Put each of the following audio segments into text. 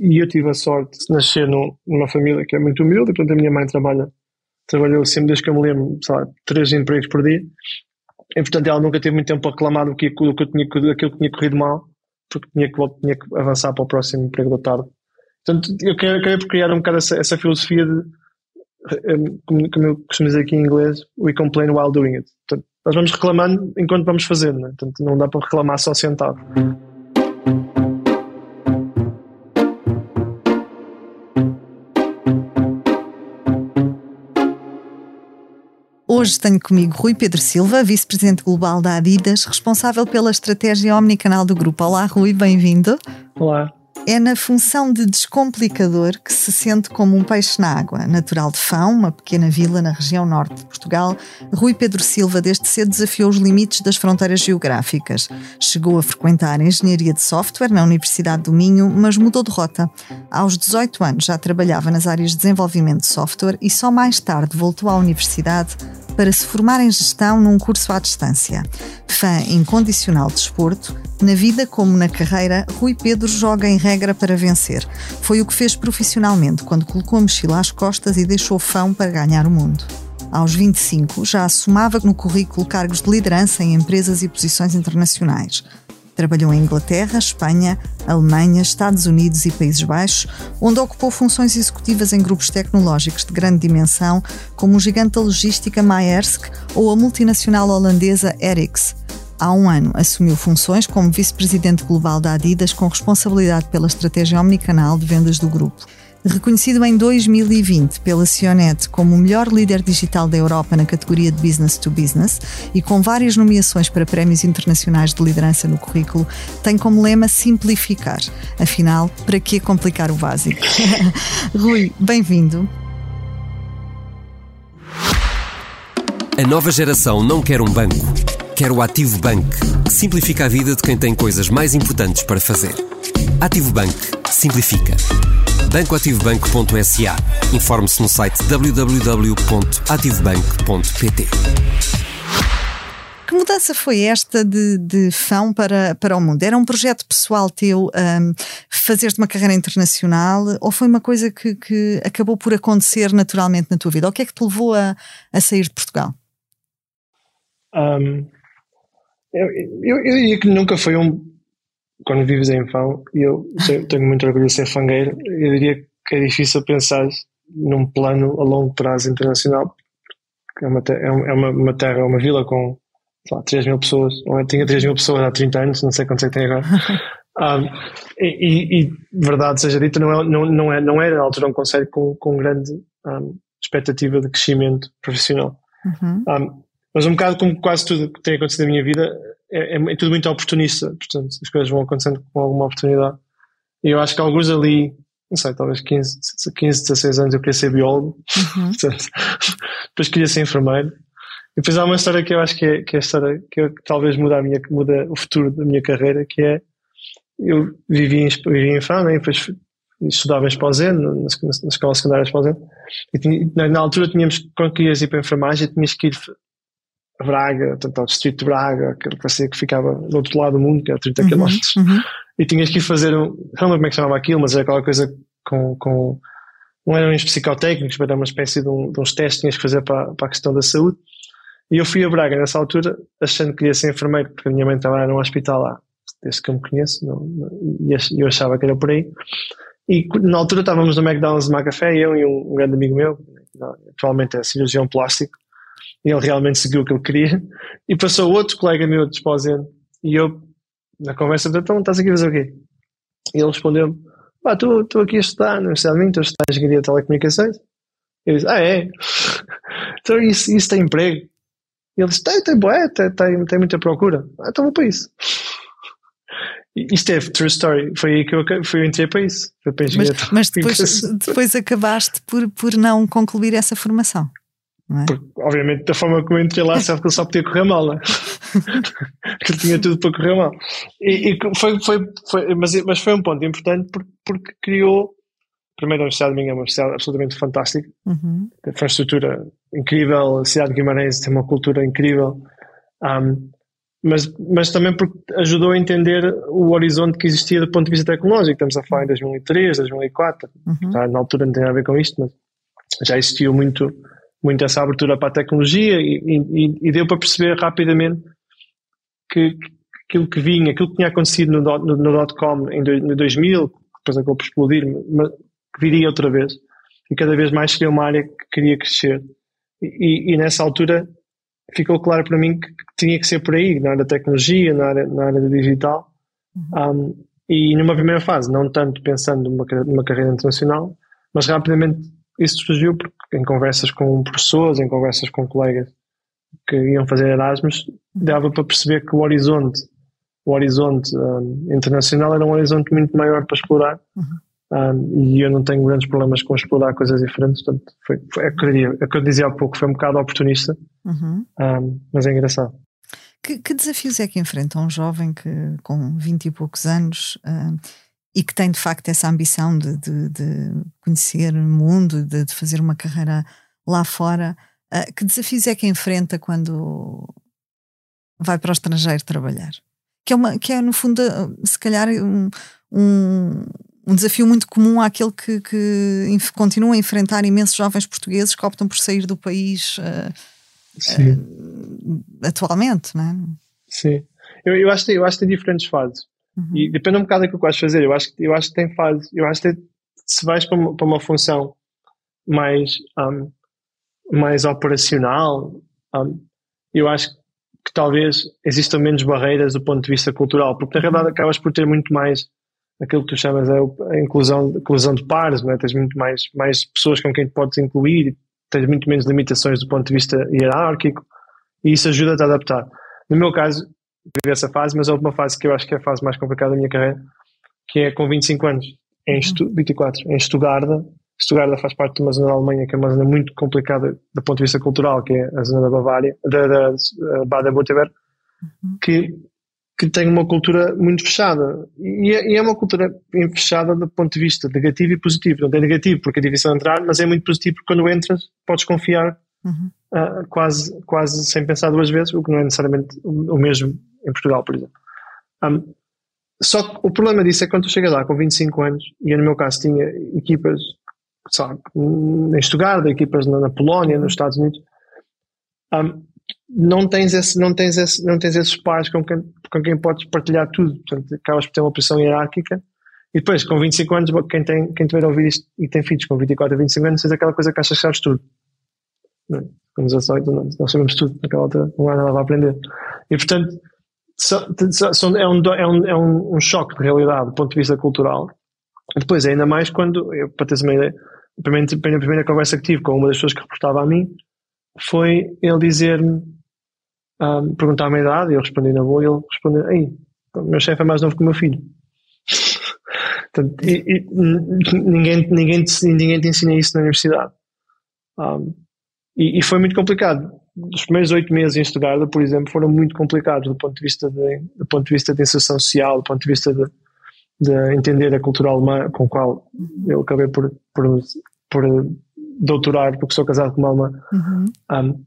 e eu tive a sorte de nascer num, numa família que é muito humilde, portanto a minha mãe trabalha, trabalhou sempre desde que eu me lembro, sei lá, três empregos por dia, e portanto ela nunca teve muito tempo para reclamar do que, do que eu tinha, daquilo que tinha corrido mal, porque tinha que, tinha que avançar para o próximo emprego da tarde. Portanto, eu queria, criar um bocado essa, essa filosofia de, como, como eu costumo dizer aqui em inglês, we complain while doing it. Portanto, nós vamos reclamando enquanto vamos fazendo, né? portanto não dá para reclamar só sentado. Hoje tenho comigo Rui Pedro Silva, vice-presidente global da Adidas, responsável pela estratégia omnicanal do grupo. Olá, Rui, bem-vindo. Olá. É na função de descomplicador que se sente como um peixe na água. Natural de Fão, uma pequena vila na região norte de Portugal, Rui Pedro Silva desde cedo desafiou os limites das fronteiras geográficas. Chegou a frequentar engenharia de software na Universidade do Minho, mas mudou de rota. Aos 18 anos já trabalhava nas áreas de desenvolvimento de software e só mais tarde voltou à universidade para se formar em gestão num curso à distância. Fã incondicional de desporto, na vida como na carreira, Rui Pedro joga em regra para vencer. Foi o que fez profissionalmente quando colocou a mochila às costas e deixou fã para ganhar o mundo. Aos 25, já assumava no currículo cargos de liderança em empresas e posições internacionais. Trabalhou em Inglaterra, Espanha, Alemanha, Estados Unidos e Países Baixos, onde ocupou funções executivas em grupos tecnológicos de grande dimensão, como o gigante da logística Maersk ou a multinacional holandesa Erics. Há um ano assumiu funções como vice-presidente global da Adidas com responsabilidade pela estratégia omnicanal de vendas do grupo. Reconhecido em 2020 pela Cionet como o melhor líder digital da Europa na categoria de Business to Business e com várias nomeações para prémios internacionais de liderança no currículo, tem como lema simplificar. Afinal, para que complicar o básico? Rui, bem-vindo. A nova geração não quer um banco, quer o Ativo Bank, que simplifica a vida de quem tem coisas mais importantes para fazer. Ativo Bank simplifica bancoativobanco.sa. Informe-se no site www.ativobanco.pt. Que mudança foi esta de, de fão para, para o mundo? Era um projeto pessoal teu um, fazer uma carreira internacional ou foi uma coisa que, que acabou por acontecer naturalmente na tua vida? O que é que te levou a, a sair de Portugal? Um, eu, eu, eu diria que nunca foi um, quando vives em Fão, e eu tenho muito orgulho de ser fangueiro, eu diria que é difícil pensar num plano a longo prazo internacional, é uma, é uma, uma terra, uma vila com sei lá, 3 mil pessoas, ou tinha 3 mil pessoas há 30 anos, não sei quantos é que tem agora. um, e, e, verdade seja dita, não, é, não, não, é, não era na altura um conselho com, com grande um, expectativa de crescimento profissional. Uhum. Um, mas um bocado como quase tudo que tem acontecido na minha vida, é, é, é, tudo muito oportunista, portanto, as coisas vão acontecendo com alguma oportunidade. E eu acho que alguns ali, não sei, talvez 15, 15 16 anos eu queria ser biólogo, uhum. depois queria ser enfermeiro. E depois há uma história que eu acho que é, que é a história que, eu, que talvez muda, a minha, muda o futuro da minha carreira, que é eu vivi em, vivi em Fama, e depois estudava em Esposende, na, na, escola secundária de Esposende, e tinha, na, na, altura tínhamos, quando querias ir para a enfermagem, tinhas que ir Braga, portanto, ao distrito de Braga, aquele que que ficava do outro lado do mundo, que era 30 km, uhum, uhum. e tinhas que ir fazer, um, não lembro como é que chamava aquilo, mas era aquela coisa com, com não eram uns psicotécnicos, mas era uma espécie de, um, de uns testes que tinhas que fazer para, para a questão da saúde. E eu fui a Braga nessa altura, achando que queria ser enfermeiro, porque a minha mãe trabalha num hospital lá, desde que eu me conheço, não, e eu achava que era por aí. E na altura estávamos no McDonald's de Macafé, eu e um, um grande amigo meu, atualmente é cirurgião plástico, ele realmente seguiu o que ele queria. E passou outro colega meu de Esposende e eu, na conversa, então estás aqui a fazer o quê? E ele respondeu-me, pá, estou aqui a estudar na Universidade de Minho, estou a estudar Engenharia de Telecomunicações. Eu disse, ah é? então isso, isso tem emprego? E ele disse, tem, tem, boé, tem, tem, tem muita procura. Ah, então vou para isso. Isto é true story. Foi aí que eu, foi, eu entrei para isso. Para mas, mas depois, depois acabaste por, por não concluir essa formação. É? Porque, obviamente, da forma como eu entrei lá, sabe que ele só podia correr mal, né? que ele tinha tudo para correr mal. E, e foi, foi, foi, mas, mas foi um ponto importante porque, porque criou. Primeiro, a Universidade de Minha é uma universidade absolutamente fantástica, uhum. infraestrutura incrível, a cidade de Guimarães tem uma cultura incrível. Um, mas, mas também porque ajudou a entender o horizonte que existia do ponto de vista tecnológico. Estamos a falar em 2003, 2004, uhum. na altura não tem a ver com isto, mas já existiu muito, muito essa abertura para a tecnologia e, e, e deu para perceber rapidamente que, que, aquilo que vinha, aquilo que tinha acontecido no, no, no dot-com em, em 2000, depois acabou por explodir, mas que viria outra vez e cada vez mais seria uma área que queria crescer. E, e, nessa altura ficou claro para mim que, que, tinha que ser por aí, na área da tecnologia, na área, na área digital. Uhum. Um, e numa primeira fase, não tanto pensando numa, numa carreira internacional, mas rapidamente isso surgiu porque em conversas com professores, em conversas com colegas que iam fazer Erasmus, uhum. dava para perceber que o horizonte, o horizonte um, internacional era um horizonte muito maior para explorar. Uhum. Um, e eu não tenho grandes problemas com explorar coisas diferentes, portanto, foi, foi, é, que eu diria, é que eu dizia há pouco, foi um bocado oportunista, uhum. um, mas é engraçado. Que, que, desafios é que enfrenta um jovem que, com 20 e poucos anos uh, e que tem de facto essa ambição de, de, de conhecer o mundo, de, de, fazer uma carreira lá fora? Uh, que desafios é que enfrenta quando vai para o estrangeiro trabalhar? Que é, uma, que é no fundo, se calhar, um, um um desafio muito comum àquele que, que continua a enfrentar imensos jovens portugueses que optam por sair do país uh, uh, atualmente, não é? Sim, eu, eu, acho eu acho que tem diferentes fases uhum. e depende um bocado daquilo que vais fazer. Eu acho, eu acho que tem fases, eu acho que se vais para uma, para uma função mais, um, mais operacional, um, eu acho que talvez existam menos barreiras do ponto de vista cultural, porque na realidade acabas por ter muito mais aquilo que tu chamas é a inclusão, inclusão de pares, não é? tens muito mais, mais pessoas com quem te podes incluir, tens muito menos limitações do ponto de vista hierárquico e isso ajuda-te a adaptar. No meu caso, vivi essa fase, mas houve uma fase que eu acho que é a fase mais complicada da minha carreira, que é com 25 anos, em uhum. Estu 24, em Stuttgart. Stuttgart faz parte de uma zona da Alemanha que é uma zona muito complicada do ponto de vista cultural, que é a zona da Bavária, da, da, da Baden-Württemberg, uhum. que que tem uma cultura muito fechada. E é, e é, uma cultura fechada do ponto de vista negativo e positivo. Não é negativo porque é difícil entrar, mas é muito positivo porque quando entras podes confiar uhum. Uh, quase, quase sem pensar duas vezes, o que não é necessariamente o, mesmo em Portugal, por exemplo. Um, só que o problema disso é quando tu chegas lá com 25 anos, e eu no meu caso tinha equipas, sabe, em Stuttgart, equipas na, na Polónia, nos Estados Unidos, um, não tens, esse, não, tens esse, não tens esses pares com quem, com quem podes partilhar tudo. Portanto, acabas por ter uma posição hierárquica. E depois, com 25 anos, quem, tem, quem tiver a ouvir isto e tem filhos com 24 a 25 anos, é aquela coisa que achas que sabes tudo. Não, com 18, não, nós sabemos tudo. Naquela altura, não há nada a aprender. E, portanto, é, um, é, um, é um, um choque de realidade do ponto de vista cultural. Depois, ainda mais quando, eu, para teres uma ideia, a primeira, a primeira conversa que tive com uma das pessoas que reportava a mim foi ele dizer-me um, perguntar a minha idade, eu respondi na boa e ele respondeu, ei, meu chefe é mais novo que o meu filho. Portanto, e, e, ninguém, ninguém, te, ninguém te ensina isso na universidade. Um, e, e, foi muito complicado. Os primeiros oito meses em Stuttgart, por exemplo, foram muito complicados do ponto de vista de, do ponto de, vista de inserção social, do ponto de vista de, de entender a cultura alemã, com a qual eu acabei por, por, por doutorar, porque sou casado com uma alemã. Uhum. Um,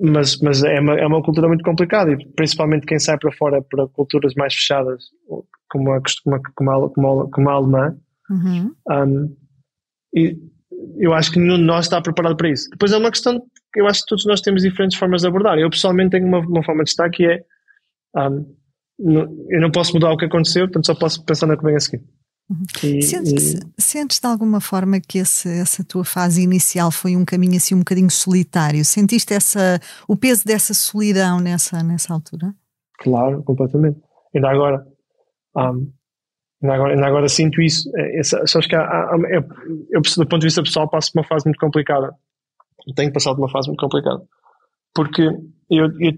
mas, mas é, uma, é uma cultura muito complicada e principalmente quem sai para fora para culturas mais fechadas, como a, como a, como a, como a, como a alemã, uhum. um, e eu acho que nenhum de nós está preparado para isso. Depois é uma questão que eu acho que todos nós temos diferentes formas de abordar. Eu pessoalmente tenho uma, uma forma de estar que é um, eu não posso mudar o que aconteceu, portanto só posso pensar no que vem a seguir. Uhum. E, sentes, e... sentes de alguma forma que esse, essa tua fase inicial foi um caminho assim um bocadinho solitário? Sentiste essa, o peso dessa solidão nessa, nessa altura? Claro, completamente. Ainda agora, um, ainda agora, ainda agora sinto isso. É, sabes que há, há, eu, eu, do ponto de vista pessoal, passo por uma fase muito complicada. Tenho passado uma fase muito complicada. Porque eu, eu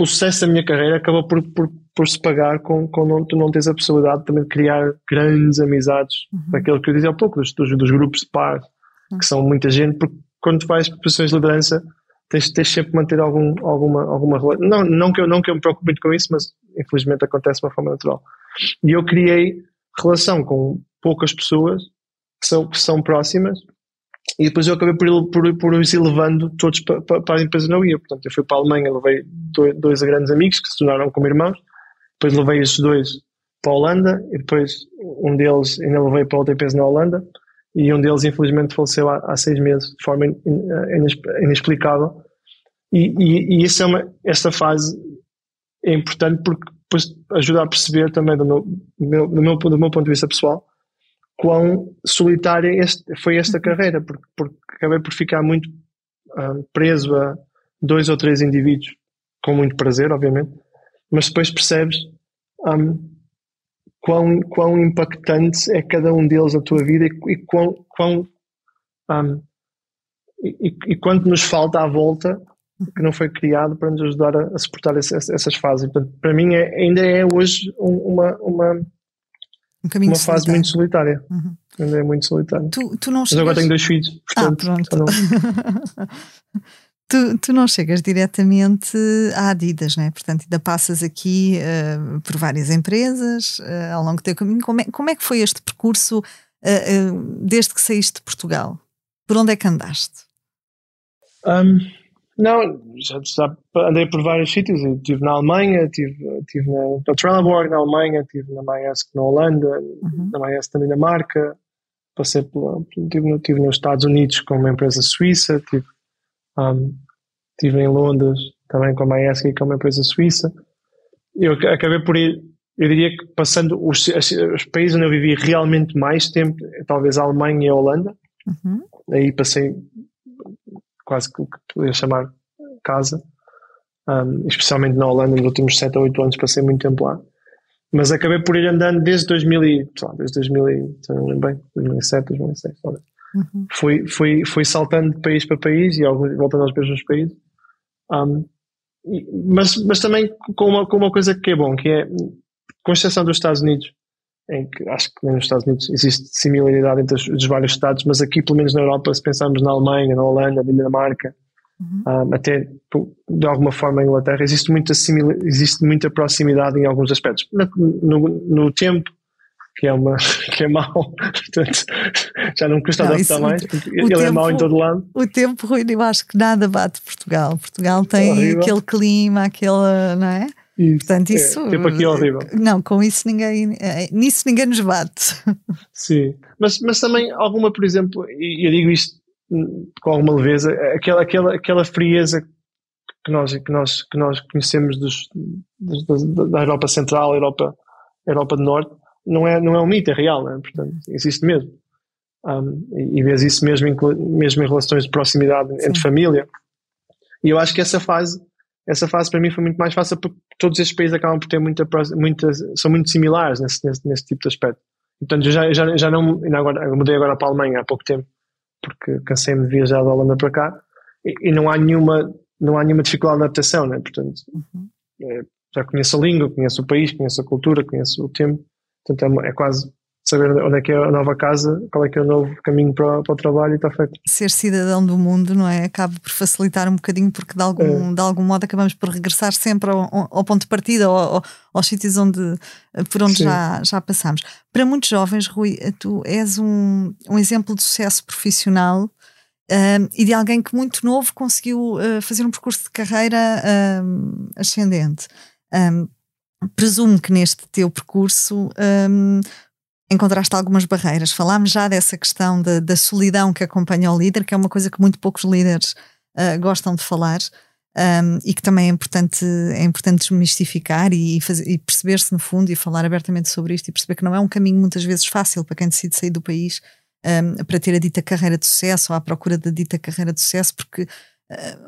o sucesso da minha carreira acabou por, por por se pagar com, com não, tu não tens a possibilidade também de criar grandes amizades, uhum. daquilo que eu dizia há pouco, dos, dos, dos grupos de par, uhum. que são muita gente, porque quando tu vais para posições de liderança, tens, tens sempre que manter algum, alguma, alguma relação. Não, não, que eu, não que eu me preocupe muito com isso, mas infelizmente acontece de uma forma natural. E eu criei relação com poucas pessoas que são, que são próximas e depois eu acabei por, por, por os ir levando todos para, para, a empresa não ia. Portanto, eu fui para a Alemanha, levei dois, dois grandes amigos que se tornaram como irmãos, depois levei esses dois para a Holanda e depois um deles ainda levei para outra empresa na Holanda e um deles infelizmente faleceu há, há seis meses de forma inexplicável. E, e, e isso é uma, esta fase é importante porque depois ajuda a perceber também do meu, do meu, do meu, do meu ponto de vista pessoal quão solitária este, foi esta uhum. carreira, porque, porque acabei por ficar muito um, preso a dois ou três indivíduos, com muito prazer, obviamente, mas depois percebes um, quão, quão impactante é cada um deles na tua vida e, e quão, quão um, e, e, quanto nos falta à volta que não foi criado para nos ajudar a, a suportar esse, essas fases. Portanto, para mim é, ainda é hoje uma, uma um caminho uma fase muito solitária. Uhum. Ainda é muito solitário. Tu, tu não Mas agora tenho dois filhos, ah, portanto. Ah, pronto. Não... tu, tu não chegas diretamente à Adidas, né? Portanto, ainda passas aqui uh, por várias empresas uh, ao longo do teu caminho. Como é, como é que foi este percurso uh, desde que saíste de Portugal? Por onde é que andaste? Um, não, já, já, andei por vários sítios. Estive na Alemanha, estive, estive na, na Trelleborg na Alemanha, estive na Maersk na Holanda, uhum. na Maersk também na Marca. Passei pela, estive, estive nos Estados Unidos com uma empresa suíça, estive, um, estive em Londres também com a Maersk e com uma empresa suíça. Eu acabei por ir, eu diria que passando os, os países onde eu vivi realmente mais tempo, talvez a Alemanha e a Holanda. Uhum. Aí passei quase que o que podia chamar casa, um, especialmente na Holanda, nos últimos 7 ou 8 anos passei muito tempo lá. Mas acabei por ir andando desde 2000 e, lá, desde 2000 e, não lembro bem, 2007, 2006, uhum. fui, fui, fui saltando de país para país e alguns, voltando aos mesmos países. Um, e, mas, mas também com uma, com uma coisa que é bom, que é, com exceção dos Estados Unidos, em que acho que nos Estados Unidos existe similaridade entre os, os, vários Estados, mas aqui, pelo menos na Europa, se pensarmos na Alemanha, na Holanda, na Dinamarca, uhum. um, até de alguma forma na Inglaterra, existe muita, existe muita proximidade em alguns aspectos. No, no, no tempo, que é, uma, que é mau, portanto, já não custa adaptar mais, ele tempo, é mau em todo lado. O tempo, Rui, eu acho que nada bate Portugal. Portugal tem aquele clima, aquele, não é? Isso, Portanto, é, isso. É, tempo aqui é horrível. Não, com isso ninguém. É, nisso ninguém nos bate. Sim. Mas, mas também alguma, por exemplo, e eu digo isto com alguma leveza, aquela, aquela, aquela frieza que nós, que nós, que nós conhecemos dos, dos, da Europa Central, Europa, Europa do Norte, não é, não é um mito, é real, né? portanto, existe mesmo. Um, e, e vês isso mesmo em, mesmo em relações de proximidade Sim. entre família. E eu acho que essa fase essa fase para mim foi muito mais fácil porque todos estes países acabam por ter muita, muita são muito similares nesse, nesse, nesse tipo de aspecto. Portanto, eu já, já, já não, agora, eu mudei agora para a Alemanha há pouco tempo, porque cansei-me de viajar da Holanda para cá, e, e, não há nenhuma, não há nenhuma dificuldade de adaptação, né? Portanto, uhum. é, já conheço a língua, conheço o país, conheço a cultura, conheço o tempo, portanto é, é quase saber onde é que é a nova casa, qual é que é o novo caminho para, para o trabalho e está feito. Ser cidadão do mundo, não é? Acaba por facilitar um bocadinho, porque de algum, é. de algum modo acabamos por regressar sempre ao, ao ponto de partida, ao, aos sítios onde, por onde já, já passamos. Para muitos jovens, Rui, tu és um, um exemplo de sucesso profissional. Um, e de alguém que muito novo conseguiu uh, fazer um percurso de carreira um, ascendente. Um, presumo que neste teu percurso encontraste algumas barreiras. Falámos já dessa questão de, da solidão que acompanha o líder, que é uma coisa que muito poucos líderes uh, gostam de falar. Um, e que também é importante, é importante desmistificar e, e perceber-se no fundo e falar abertamente sobre isto e perceber que não é um caminho muitas vezes fácil para quem decide sair do país um, para ter a dita carreira de sucesso ou à procura da dita carreira de sucesso, porque uh,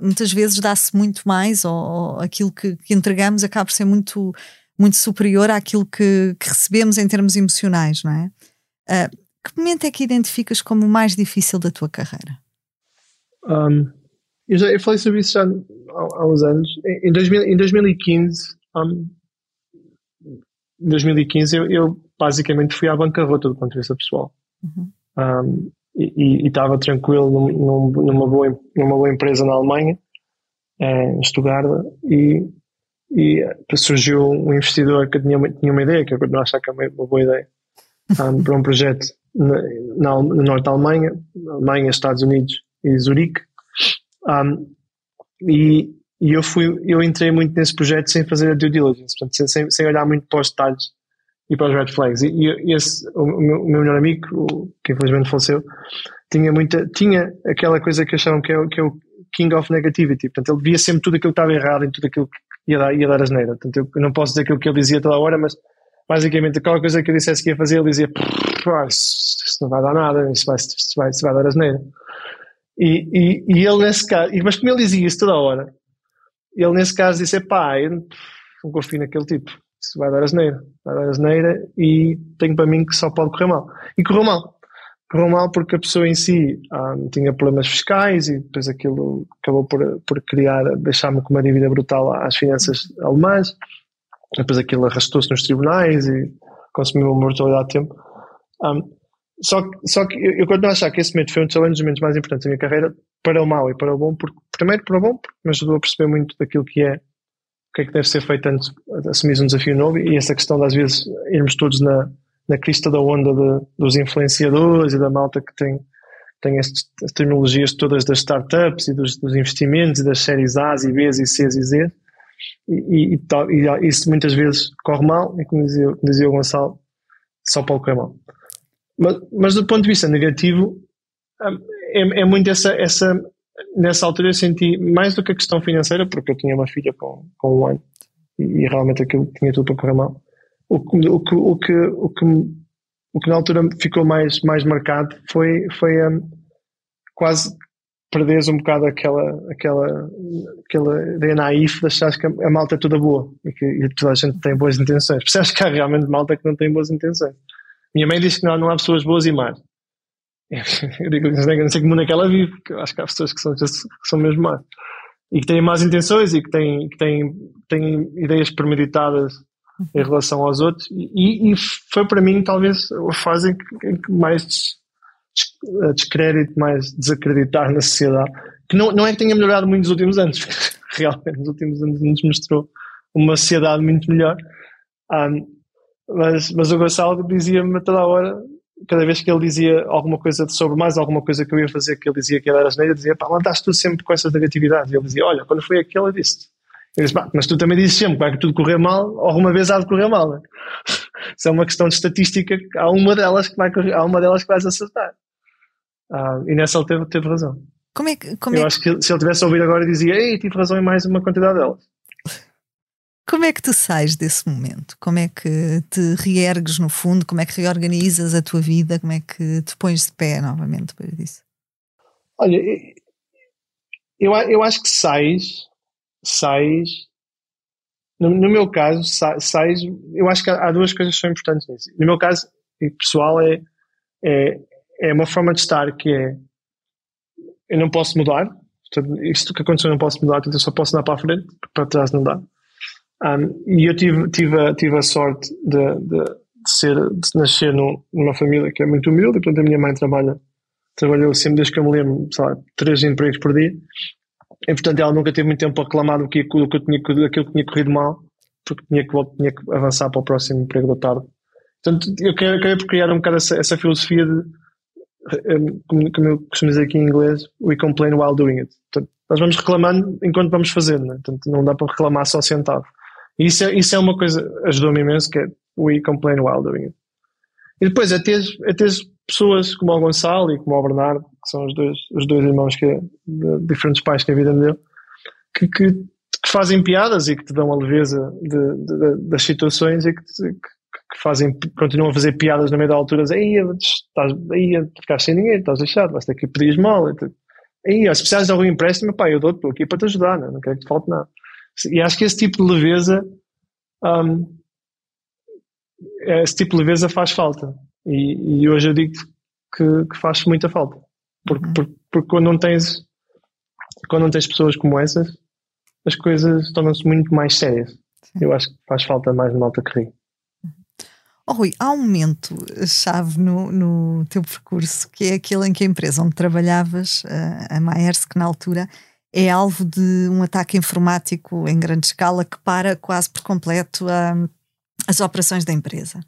muitas vezes dá-se muito mais ou, ou aquilo que, que, entregamos acaba por ser muito muito superior àquilo que, que recebemos em termos emocionais, não é? Uh, que momento é que identificas como o mais difícil da tua carreira? Um, eu, já, eu falei sobre isso já há, há uns anos. Em, 2000, em 2015, um, 2015 eu, eu, basicamente fui à bancarrota do ponto de vista pessoal. Uhum. Um, e estava tranquilo num, numa, boa, numa boa empresa na Alemanha, em Stuttgart, e e surgiu um investidor que tinha uma, tinha uma ideia, que eu continuo a achar que é uma, uma boa ideia, um, para um projeto na, no norte da Alemanha, Alemanha, Estados Unidos e Zurique. Um, e, e eu fui, eu entrei muito nesse projeto sem fazer a due diligence, portanto, sem, sem olhar muito para os detalhes e para os red flags. E, e esse, o meu, o meu melhor amigo, que infelizmente faleceu, tinha muita, tinha aquela coisa que achavam que é, que é o king of negativity. Portanto, ele via sempre tudo aquilo que estava errado em tudo aquilo que ia dar, ia dar asneira. Portanto, eu não posso dizer aquilo que ele dizia toda a hora, mas basicamente aquela coisa que eu dissesse que ia fazer, ele dizia isso, isso não vai dar nada, isso vai, isso vai, isso vai dar asneira. E, e, e ele nesse caso, mas como ele dizia isso toda a hora, ele nesse caso disse, pá, eu não confio naquele tipo, isso vai dar asneira, vai dar asneira e tenho para mim que só pode correr mal. E correu mal. Correu mal porque a pessoa em si ah, tinha problemas fiscais e depois aquilo acabou por, por criar, deixar-me com uma dívida brutal às finanças alemãs. Depois aquilo arrastou-se nos tribunais e consumiu uma mortalidade de tempo. Um, só, só que eu, eu continuo a achar que esse momento foi um dos momentos mais importantes da minha carreira, para o mal e para o bom, porque, primeiro para o bom, porque me ajudou a perceber muito daquilo que é, o que é que deve ser feito antes de assumir um desafio novo e essa questão de às vezes irmos todos na, na crista da onda de, dos influenciadores e da malta que tem, tem estas tecnologias todas das startups e dos, dos, investimentos e das séries A e B e C e Z e, e, e, isso muitas vezes corre mal e como dizia, como dizia o Gonçalo só pode correr mal mas, mas do ponto de vista negativo, hum, é, é muito essa, essa. Nessa altura eu senti mais do que a questão financeira, porque eu tinha uma filha com, com um ano e, e realmente aquilo tinha tudo para correr mal. O, o, que, o, que, o, que, o que na altura ficou mais, mais marcado foi, foi um, quase perderes um bocado aquela, aquela, aquela ideia naif de achar que a, malta é toda boa e que e toda a gente tem boas intenções. Percebes que há realmente malta que não tem boas intenções. Minha mãe diz que não, não há pessoas boas e más. Eu digo, não sei, não sei que mundo é que ela vive, porque eu acho que há pessoas que são, que são mesmo más. E que têm más intenções e que têm, que têm, têm ideias premeditadas em relação aos outros. E, e foi para mim, talvez, a fase em que, em que mais des, descrédito, mais desacreditar na sociedade. Que não, não é que tenha melhorado muito nos últimos anos, realmente nos últimos anos nos mostrou uma sociedade muito melhor. Um, mas, mas o Gonçalo dizia-me toda a hora, cada vez que ele dizia alguma coisa sobre mais alguma coisa que eu ia fazer, que ele dizia que era asneira, dizia, pá, andaste tu sempre com essas negatividades. E ele dizia, olha, quando foi aquele, eu disse eu disse, mas tu também dizes sempre que vai tudo correr mal, alguma vez há de correr mal. Isso é uma questão de estatística, há uma delas que, vai correr, há uma delas que vais acertar. Ah, e nessa ele teve, teve razão. Como é que, como eu é acho que se ele tivesse ouvido agora, dizia, ei, tive razão em mais uma quantidade delas. Como é que tu sais desse momento? Como é que te reergues no fundo? Como é que reorganizas a tua vida? Como é que te pões de pé novamente depois disso? Olha, eu, eu acho que sais, sais, no, no meu caso, sais, eu acho que há, duas coisas que são importantes nisso. No meu caso, e pessoal, é, é, é uma forma de estar que é, eu não posso mudar, isto que aconteceu eu não posso mudar, portanto eu só posso andar para a frente, para trás não dá. Um, e eu tive, tive, a, tive a sorte de, de, de ser, de nascer numa família que é muito humilde, portanto a minha mãe trabalha, trabalhou sempre desde que eu me lembro, sei lá, três empregos por dia. E portanto ela nunca teve muito tempo para reclamar do que, do que eu tinha, daquilo que tinha corrido mal, porque tinha que, tinha que avançar para o próximo emprego da tarde. Portanto, eu por criar um bocado essa, essa filosofia de, como, como eu costumo dizer aqui em inglês, we complain while doing it. Portanto, nós vamos reclamando enquanto vamos fazendo, né? portanto não dá para reclamar só sentado. E isso é, isso é uma coisa, ajudou-me imenso, que é we complain while doing it. E depois é ter, é ter pessoas como o Gonçalo e como o Bernardo, que são os dois, os dois irmãos que, de diferentes pais que a vida me deu, que, que, fazem piadas e que te dão a leveza de, de, das situações e que, que, fazem, continuam a fazer piadas no meio da altura, aí, estás, aí ficaste sem dinheiro, estás deixado, vais ter que pedir esmola. Aí, se precisares de algum empréstimo, pá, eu dou-te, estou aqui para te ajudar, não, não quero que te falte nada. E acho que esse tipo de leveza, um, esse tipo de leveza faz falta. E, e hoje eu digo que, que, faz muita falta. Porque, uhum. porque, porque, quando não tens quando não tens pessoas como essas, as coisas tornam-se muito mais sérias. Sim. Eu acho que faz falta mais malta que ri. Oh, Rui, há um momento chave no, no teu percurso que é aquele em que a empresa onde trabalhavas, a Maersk, na altura, é alvo de um ataque informático em grande escala que para quase por completo a, as operações da empresa.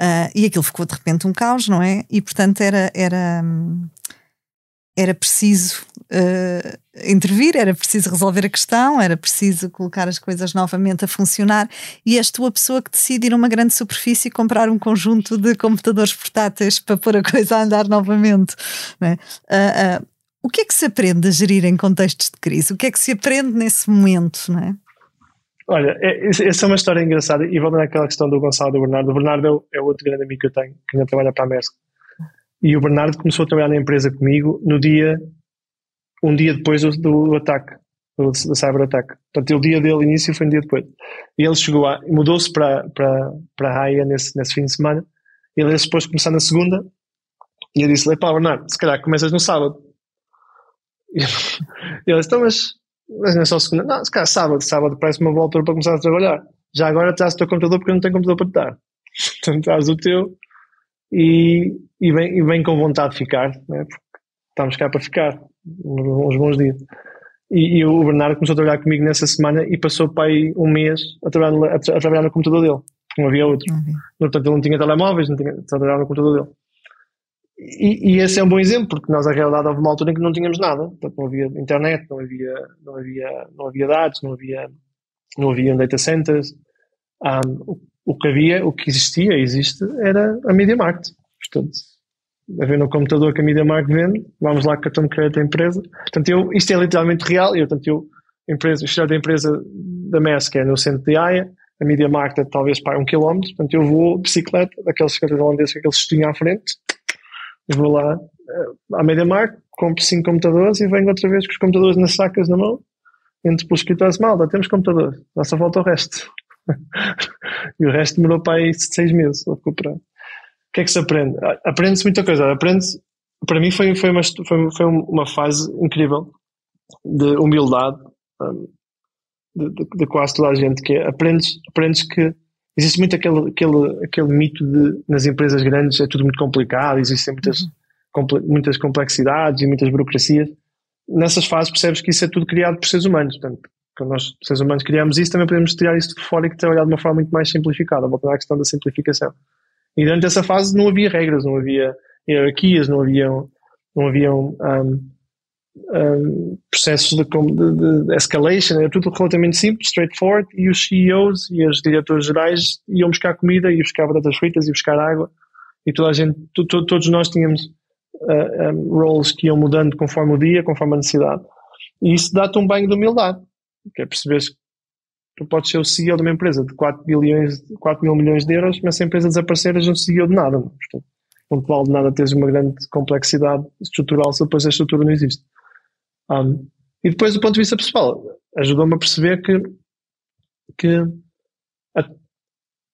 Uh, e aquilo ficou de repente um caos, não é? E portanto era, era, era preciso uh, intervir, era preciso resolver a questão, era preciso colocar as coisas novamente a funcionar. E és tu a pessoa que decide ir a uma grande superfície e comprar um conjunto de computadores portáteis para pôr a coisa a andar novamente. Não é? Uh, o que é que se aprende a gerir em contextos de crise? O que é que se aprende nesse momento, não é? Olha, é, essa é uma história engraçada e voltando àquela questão do Gonçalo e do Bernardo. O Bernardo é, é outro grande amigo que eu tenho, que ainda trabalha para a Mersk. E o Bernardo começou a trabalhar na empresa comigo no dia, um dia depois do, do ataque, do, do cyber-ataque. Portanto, o dia dele, início, foi um dia depois. E ele chegou a, mudou-se para, para, para a Raia nesse, nesse fim de semana. Ele depois começar na segunda e eu disse-lhe, pá, Bernardo, se calhar começas no sábado. E ele disse, então, mas mas não é só segunda. Não, se calhar sábado. Sábado parece uma boa altura para começar a trabalhar. Já agora traz o teu computador porque eu não tenho computador para te dar. Portanto, traz o teu e, e, vem, e vem com vontade de ficar, né? porque estamos cá para ficar uns bons dias. E, e, o Bernardo começou a trabalhar comigo nessa semana e passou para aí um mês a trabalhar, a, a trabalhar no computador dele. Não havia outro. Uhum. Portanto, ele não tinha telemóveis, não tinha, trabalhava no computador dele. E, e, esse é um bom exemplo, porque nós, na realidade, houve uma altura em que não tínhamos nada. Portanto, não havia internet, não havia, não havia, não havia dados, não havia, não havia data centers. Um, o, que havia, o que existia, existe, era a Media Market. Portanto, havendo um computador que a Media Market vende, vamos lá cartão de crédito da empresa. Portanto, eu, isto é literalmente real. Eu, portanto, eu, empresa, da empresa da MES, que é no centro de Haia, a Media é talvez para um quilómetro. Portanto, eu vou de bicicleta, daqueles cartões holandeses com aquele cestinho à frente, vou lá uh, à MediaMarkt, compro cinco computadores e venho outra vez com os computadores nas sacas na mão, entro para o escritório malda, temos computadores, dá só falta o resto. e o resto demorou para aí seis meses a recuperar. O que é que se aprende? Ah, aprende-se muita coisa. Aprende para mim foi, foi, uma, foi, foi uma fase incrível de humildade um, de, de, de, quase toda a gente, que é, aprendes, aprendes que existe muito aquele, aquele, aquele mito de nas empresas grandes é tudo muito complicado, existem muitas, uhum. comple, muitas complexidades e muitas burocracias. Nessas fases percebes que isso é tudo criado por seres humanos. Portanto, quando nós, seres humanos, criamos isso, também podemos tirar isso de fora e trabalhar de uma forma muito mais simplificada. Voltando à questão da simplificação. E durante essa fase não havia regras, não havia hierarquias, não haviam, não haviam um, um, processos de, de, de, escalation, era tudo relativamente simples, straightforward, e os CEOs e os diretores gerais iam buscar comida, iam buscar batatas fritas, iam buscar água, e toda a gente, todos nós tínhamos uh, um, roles que iam mudando conforme o dia, conforme a necessidade. E isso dá-te um banho de humildade, que é perceberes que tu podes ser o CEO de uma empresa de 4, bilhões, 4 mil milhões de euros, mas se a empresa desaparecer, és um CEO de nada. Não, Portanto, não te vale de nada teres uma grande complexidade estrutural se depois a estrutura não existe. Um, e depois, do ponto de vista pessoal, ajudou-me a perceber que, que a,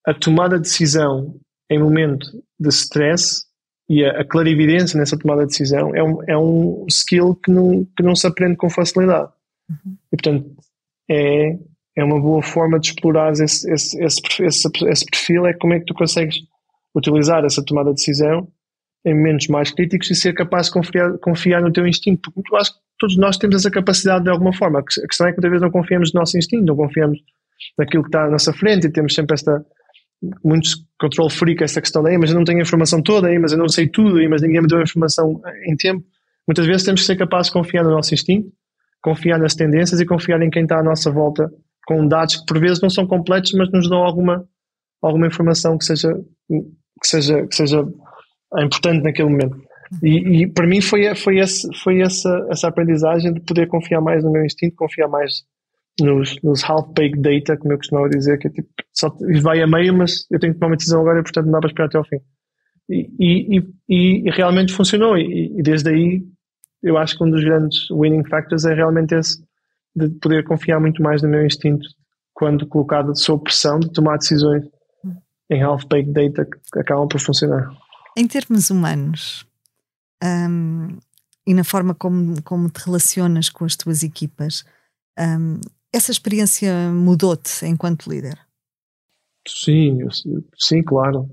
a, tomada de decisão em momento de stress e a, a clarividência nessa tomada de decisão é um, é um skill que não, que não se aprende com facilidade. Uhum. E, portanto, é, é uma boa forma de explorar esse, esse, esse, esse, perfil, é como é que tu consegues utilizar essa tomada de decisão em momentos mais críticos e ser capaz de confiar, confiar no teu instinto. Porque eu acho que todos nós temos essa capacidade de alguma forma. A questão é que muitas vezes não confiamos no nosso instinto, não confiamos naquilo que está à nossa frente e temos sempre esta muitos control freak essa questão daí, mas eu não tenho a informação toda aí, mas eu não sei tudo aí, mas ninguém me deu a informação em tempo. Muitas vezes temos que ser capazes de confiar no nosso instinto, confiar nas tendências e confiar em quem está à nossa volta com dados que por vezes não são completos, mas nos dão alguma alguma informação que seja que seja que seja importante naquele momento. E, e, para mim foi, foi, esse, foi essa, essa aprendizagem de poder confiar mais no meu instinto, confiar mais nos, nos half-baked data, como eu costumava dizer, que é tipo, só vai a meio, mas eu tenho que tomar uma decisão agora e portanto não dá para esperar até ao fim. E, e, e realmente funcionou. E, desde aí eu acho que um dos grandes winning factors é realmente esse, de poder confiar muito mais no meu instinto quando colocado sob pressão de tomar decisões em half-baked data que acabam por funcionar. Em termos humanos, um, e na forma como, como te relacionas com as tuas equipas, um, essa experiência mudou-te enquanto líder? Sim, sim, claro.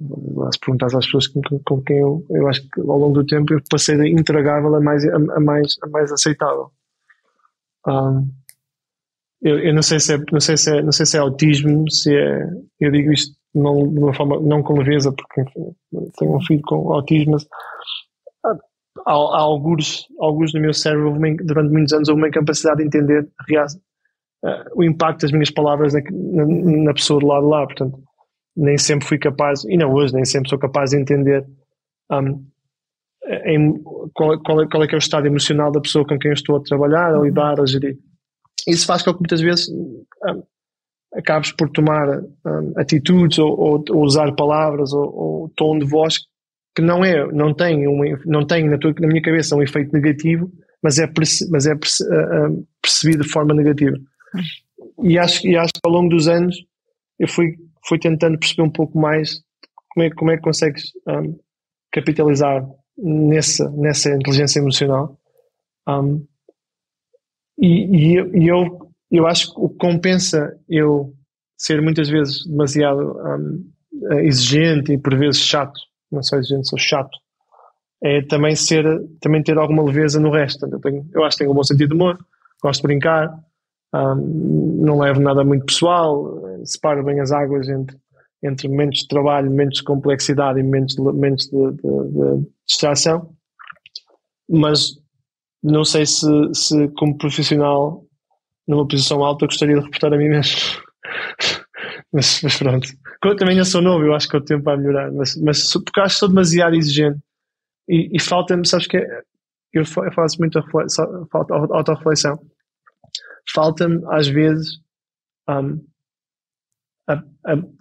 Se perguntas às pessoas com, com, quem eu, eu acho que ao longo do tempo eu passei de intragável a mais, a, mais, a mais aceitável. Um, eu, eu, não sei se é, não sei se é, não sei se é autismo, se é, eu digo isto não, de uma forma não com leveza, porque tenho um filho com autismo, mas há, há alguns, alguns no meu cérebro, durante muitos anos, houve uma incapacidade de entender uh, o impacto das minhas palavras na, na, na, pessoa do lado de lá, portanto, nem sempre fui capaz, e não hoje, nem sempre sou capaz de entender um, em, qual, qual, é, qual é que é o estado emocional da pessoa com quem eu estou a trabalhar, a lidar, a gerir. Isso faz com que muitas vezes um, acabes por tomar um, atitudes ou, ou, ou, usar palavras ou, ou, tom de voz que não é, não tem, um, não tem na, tua, na minha cabeça um efeito negativo, mas é, perce, mas é perce, uh, percebido de forma negativa. E acho, e acho que ao longo dos anos eu fui, fui tentando perceber um pouco mais como é, como é que consegues um, capitalizar nessa, nessa inteligência emocional. Um, e, e, eu, eu acho que o que compensa eu ser muitas vezes demasiado um, exigente e por vezes chato, não sou exigente, sou chato, é também ser, também ter alguma leveza no resto. Eu, tenho, eu acho que tenho um bom sentido de humor, gosto de brincar, um, não levo nada muito pessoal, separo bem as águas entre, entre momentos de trabalho, momentos de complexidade e momentos de, momentos de, de, de distração, mas não sei se, se como profissional numa posição alta gostaria de reportar a mim mesmo. mas, mas, pronto. Também eu sou novo, eu acho que o tempo vai melhorar, mas, mas porque acho que sou demasiado exigente e, e falta-me, sabes que é, eu faço muita falta autorreflexão. Falta-me às vezes um,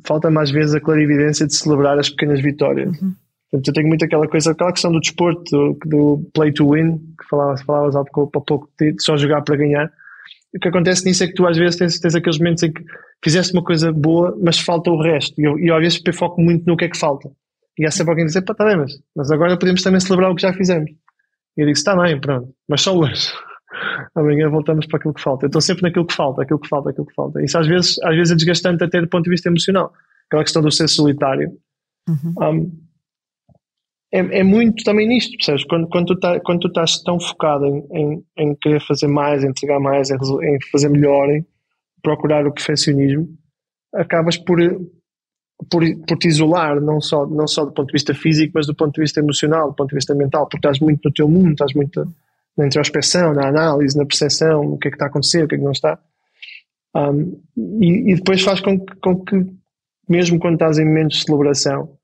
falta-me às vezes a clarividência de celebrar as pequenas vitórias. Uhum. Portanto, eu tenho muito aquela coisa, aquela questão do desporto, do, do play to win, que falavas, falavas há pouco, há pouco de só jogar para ganhar. O que acontece nisso é que tu às vezes tens, tens aqueles momentos em que fizeste uma coisa boa, mas falta o resto. E eu, eu às vezes foco muito no que é que falta. E há sempre alguém dizer, pá, tá bem, mas, mas agora podemos também celebrar o que já fizemos. E eu digo, está bem, pronto, mas só hoje. Amanhã voltamos para aquilo que falta. Eu estou sempre naquilo que falta, aquilo que falta, aquilo que falta. Isso às vezes, às vezes é desgastante até do ponto de vista emocional. Aquela questão do ser solitário. Uhum. Um, é, é, muito também nisto, percebes? Quando, quando, tu, tá, quando tu estás tão focado em, em, em, querer fazer mais, em entregar mais, em, em, fazer melhor, em procurar o perfeccionismo, acabas por, por, por te isolar, não só, não só do ponto de vista físico, mas do ponto de vista emocional, do ponto de vista mental, porque estás muito no teu mundo, estás muito na introspecção, na análise, na percepção, o que é que está a acontecer, o que é que não está. Um, e, e, depois faz com que, com que, mesmo quando estás em momentos de celebração,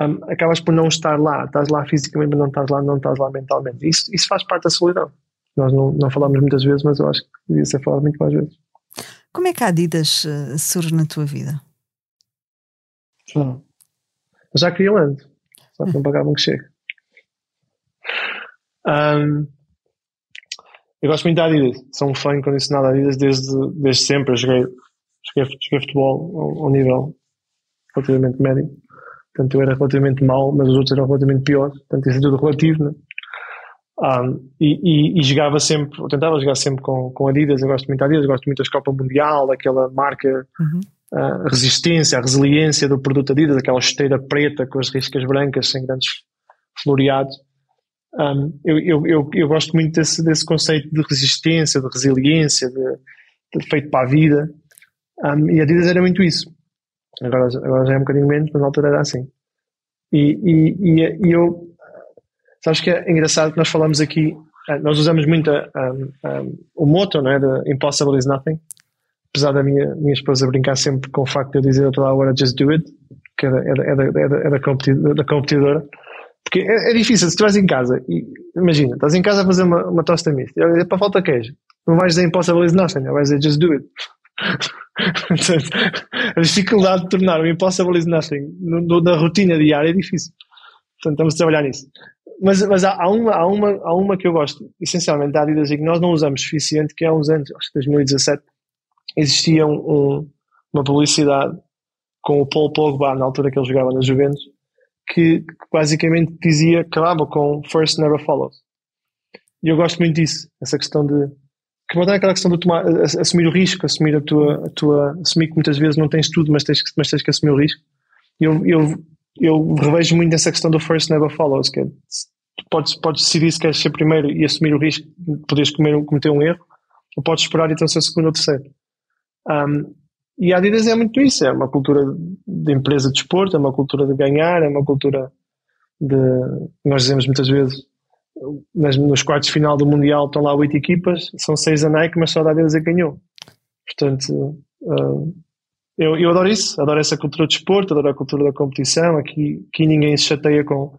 um, acabas por não estar lá. Estás lá fisicamente, mas não estás lá, não estás lá mentalmente. Isso, isso faz parte da solidão. Nós não, não falamos muitas vezes, mas eu acho que devia ser falado muito mais vezes. Como é que a Adidas uh, surge na tua vida? Ah, já queria antes, só que não pagavam que chega. Um, eu gosto muito da Adidas, sou um fã incondicional da Adidas desde, desde sempre. Eu joguei, joguei, joguei futebol a um nível relativamente médio. Portanto, eu era relativamente mau, mas os outros eram relativamente piores. Portanto, isso é tudo relativo, né? Um, e, e, e, jogava sempre, tentava jogar sempre com, com Adidas. Eu gosto muito da Adidas, gosto muito da Copa Mundial, aquela marca, uhum. a resistência, a resiliência do produto Adidas, aquela esteira preta com as riscas brancas, sem grandes floreados. Um, eu, eu, eu, eu, gosto muito desse, desse conceito de resistência, de resiliência, de, de feito para a vida. Um, e a Adidas era muito isso. Agora, agora já é um bocadinho menos, mas na altura era assim. E, e, e, e eu, sabes que é engraçado que nós falamos aqui, eh, nós usamos muito o moto, não é? De Impossible is Nothing. Apesar da minha, minha esposa brincar sempre com o facto de eu dizer toda a hora just do it, que era, era, era, era, era da competidora porque é, é difícil, se estiveres em casa, e, imagina, estás em casa a fazer uma, uma tosta mista, e para falta queijo, não vais dizer impossible is nothing, vais dizer just do it. a dificuldade de tornar o impossible is nothing no, no, na rotina diária é difícil. Portanto, estamos a trabalhar nisso. Mas, mas há, há, uma, há, uma, há uma que eu gosto, essencialmente, da Adidas, e que nós não usamos suficiente, que há uns anos, acho que 2017, existia um, um, uma publicidade com o Paul Pogba, na altura que ele jogava nas Juventus, que, basicamente dizia, acabava com first never follows. E eu gosto muito disso, essa questão de que botar aquela questão de tomar, assumir o risco, assumir a tua, a tua, assumir que muitas vezes não tens tudo, mas tens, mas tens que assumir o risco. Eu, eu, eu revejo muito nessa questão do first never follows, que é, podes, podes decidir se queres ser primeiro e assumir o risco de poderes cometer um erro, ou podes esperar então ser segundo ou terceiro. Um, E a Adidas é muito isso, é uma cultura de empresa de desporto, é uma cultura de ganhar, é uma cultura de. Nós dizemos muitas vezes, nas, nos quartos de final do Mundial estão lá oito equipas, são seis a Nike, mas só a Adidas é que ganhou. Portanto, uh, eu, eu adoro isso, adoro essa cultura de desporto, adoro a cultura da competição. Aqui, aqui ninguém se chateia com,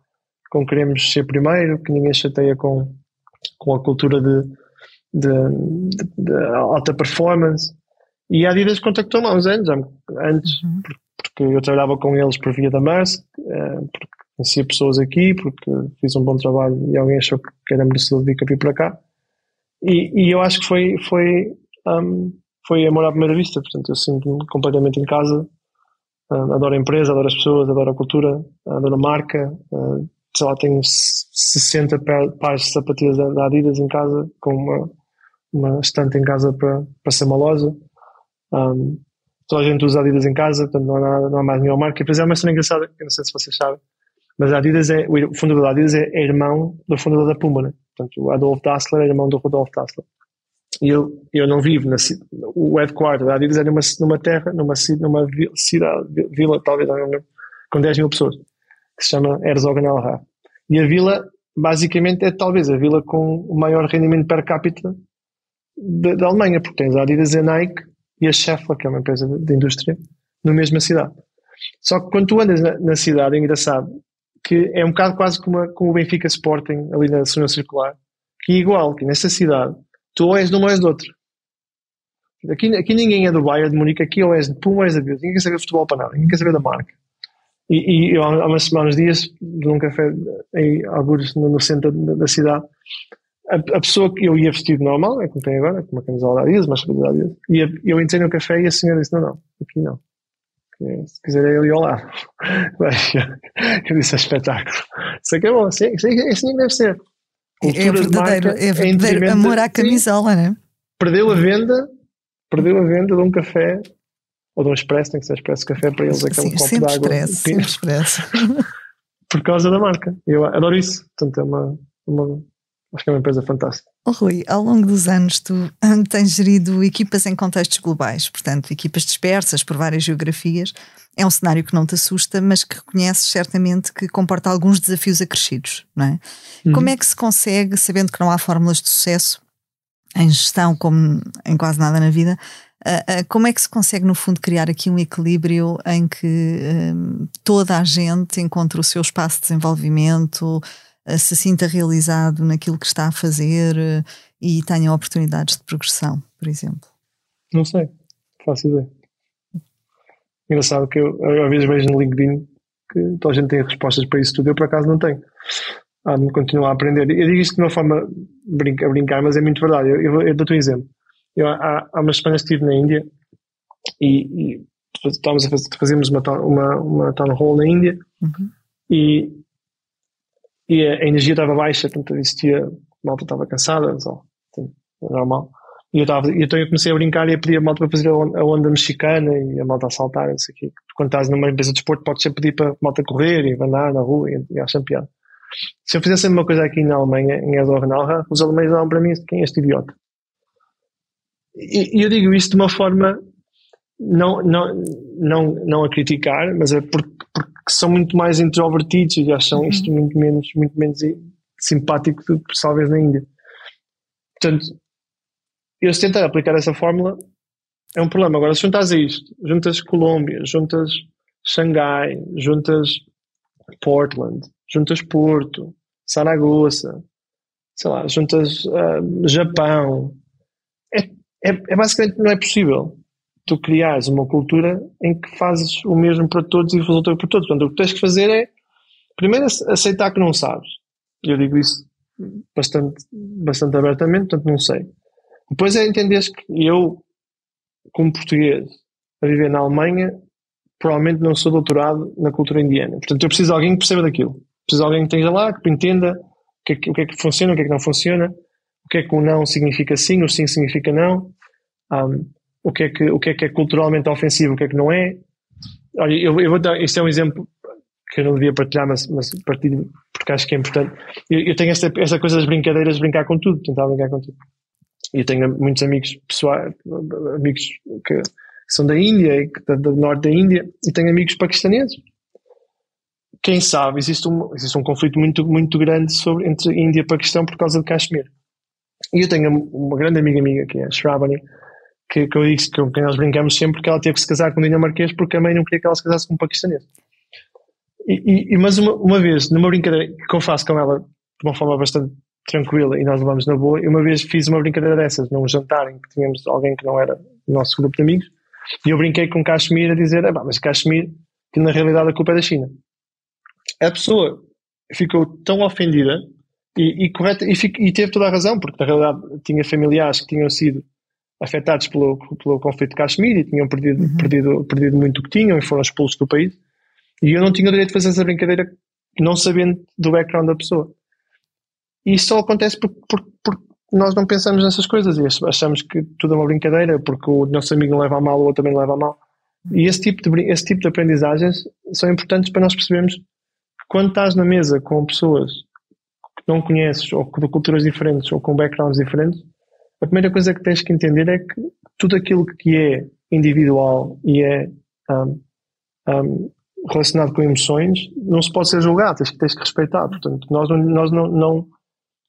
com queremos ser primeiro, que ninguém se chateia com, com a cultura de, de, de, de alta performance. E a Adidas contactou-me há uns anos, antes, uhum. porque eu trabalhava com eles por via da Maersk, eh, porque conhecia pessoas aqui, porque fiz um bom trabalho e alguém achou que era merecedor de vir para cá. E, e eu acho que foi, foi um, foi amor à primeira vista, portanto eu sinto-me completamente em casa, uh, adoro a empresa, adoro as pessoas, adoro a cultura, adoro a marca, uh, sei lá, tenho 60 pares de sapatilhas da Adidas em casa, com uma, uma estante em casa para, para ser uma loja. Um, toda a gente usa Adidas em casa, portanto não há, nada, não há mais nenhuma marca. E depois é uma cena engraçada, que não sei se vocês sabem, mas a Adidas é, o fundador da Adidas é, irmão do fundador da Puma, né? Portanto, o Adolf Dassler é irmão do Rudolf Dassler. E eu, eu não vivo na o headquarter da Adidas é numa, numa terra, numa, numa cidade, vila, talvez, com 10 mil pessoas, que se chama Herzogenaurach. E a vila, basicamente, é talvez a vila com o maior rendimento per capita da Alemanha, porque tens a Adidas e a Nike e a Schaeffler, que é uma empresa de, de indústria, na mesma cidade. Só que quando tu andas na, na, cidade, é engraçado, que é um bocado quase como, a, como o Benfica Sporting, ali na zona circular, que é igual, que nessa cidade Tu ou és de um ou és de outro. Aqui, aqui ninguém é do Bayern de Munique, aqui ou és de Puma ou és de Deus. Ninguém quer saber de futebol para nada, ninguém quer saber da marca. E, e eu, há umas semanas, dias, num café em alguns no, no centro da, da cidade, a, a, pessoa que eu ia vestido normal, é como tem agora, com uma camisola da Adidas, uma chapada da Adidas, e eu entrei no café e a senhora disse: Não, não, aqui não. Se quiser é ali ao lado. eu disse: É espetáculo. Isso aqui é bom, assim, assim, deve ser. É verdadeiro, é verdadeiro amor à camisola, né? Perdeu a venda, perdeu a venda de um café ou de um expresso, tem que ser expresso café para eles, aquele Sim, copo de água. Expresso, sempre expresso. por causa da marca. Eu adoro isso. Portanto, é uma, uma acho que é uma empresa fantástica. Oh, Rui, ao longo dos anos tu tens gerido equipas em contextos globais, portanto, equipas dispersas por várias geografias. É um cenário que não te assusta, mas que reconheces certamente que comporta alguns desafios acrescidos, não é? Uhum. Como é que se consegue, sabendo que não há fórmulas de sucesso em gestão, como em quase nada na vida, como é que se consegue, no fundo, criar aqui um equilíbrio em que uh, toda a gente encontre o seu espaço de desenvolvimento, se sinta realizado naquilo que está a fazer e tenha oportunidades de progressão, por exemplo? Não sei, faço ideia. Engraçado que eu, eu às vezes vejo no LinkedIn que toda a gente tem respostas para isso tudo, eu por acaso não tenho. Ah, de continuar a aprender. Eu digo isto de uma forma brinca, a brincar, mas é muito verdade. Eu, eu, eu dou-te um exemplo. Eu, há, há umas semanas estive na Índia e, e estávamos a fazer, fazíamos uma, uma, uma town hall na Índia uhum. e, e a energia estava baixa, portanto existia, a malta estava cansada, só, assim, é normal. E eu, tava, então eu comecei a brincar e a pedir a malta para fazer a onda mexicana e a malta a saltar, não sei o quê. Quando estás numa empresa de esporte, podes sempre pedir para a malta correr e andar na rua e, e acham piada. Se eu fizesse a mesma coisa aqui na Alemanha, em Erdornalha, os alemães davam para mim quem é este idiota. E, e eu digo isso de uma forma não, não, não, não a criticar, mas é porque, porque são muito mais introvertidos e acham uhum. isto muito menos, muito menos simpático do que talvez na Índia. Portanto, eu se tentar aplicar essa fórmula é um problema. Agora, se juntas a isto, juntas Colômbia, juntas Xangai, juntas Portland, juntas Porto, Saragossa, sei lá, juntas uh, Japão, é, é, é, basicamente não é possível tu criares uma cultura em que fazes o mesmo para todos e resulta para todos. Portanto, o que tens que fazer é primeiro aceitar que não sabes. Eu digo isso bastante, bastante abertamente, portanto não sei. Depois é entender que eu, como português, a viver na Alemanha, provavelmente não sou doutorado na cultura indiana. Portanto, eu preciso de alguém que perceba daquilo. Preciso de alguém que esteja lá, que entenda o que, é que, o que é que funciona, o que é que não funciona, o que é que o não significa sim, o sim significa não, um, o, que é que, o que é que é culturalmente ofensivo, o que é que não é. Olha, eu, eu vou dar, isto é um exemplo que eu não devia partilhar, mas, mas partilho porque acho que é importante. Eu, eu tenho esta coisa das brincadeiras de brincar com tudo, tentar brincar com tudo. E tenho muitos amigos pessoais, amigos que são da Índia, e do norte da Índia, e tenho amigos paquistaneses. Quem sabe, existe um, existe um conflito muito, muito grande sobre, entre Índia e Paquistão por causa de Kashmir. E eu tenho uma grande amiga minha, que é a Shravani, que, que eu digo que quem nós brincamos sempre que ela teve que se casar com um dinamarquês porque a mãe não queria que ela se casasse com um paquistanês. E, e, mas uma, uma vez, numa brincadeira que eu faço com ela de uma forma bastante tranquila e nós levamos na boa, e uma vez fiz uma brincadeira dessas num jantar em que tínhamos alguém que não era do nosso grupo de amigos e eu brinquei com Kashmir a dizer, ah, mas Kashmir, que na realidade a culpa é da China. A pessoa ficou tão ofendida e, e, correta, e, e, teve toda a razão, porque na realidade tinha familiares que tinham sido afetados pelo, pelo conflito de Kashmir e tinham perdido, uhum. perdido, perdido muito o que tinham e foram expulsos do país. E eu não tinha o direito de fazer essa brincadeira não sabendo do background da pessoa. E isso só acontece porque, porque, porque nós não pensamos nessas coisas e achamos que tudo é uma brincadeira porque o nosso amigo não leva a mal ou o outro também leva a mal. E esse tipo, de, esse tipo de aprendizagens são importantes para nós percebermos que quando estás na mesa com pessoas que não conheces ou de culturas diferentes ou com backgrounds diferentes, a primeira coisa que tens que entender é que tudo aquilo que é individual e é um, um, relacionado com emoções não se pode ser julgado, tens, tens que respeitar. Portanto, nós, nós não, não,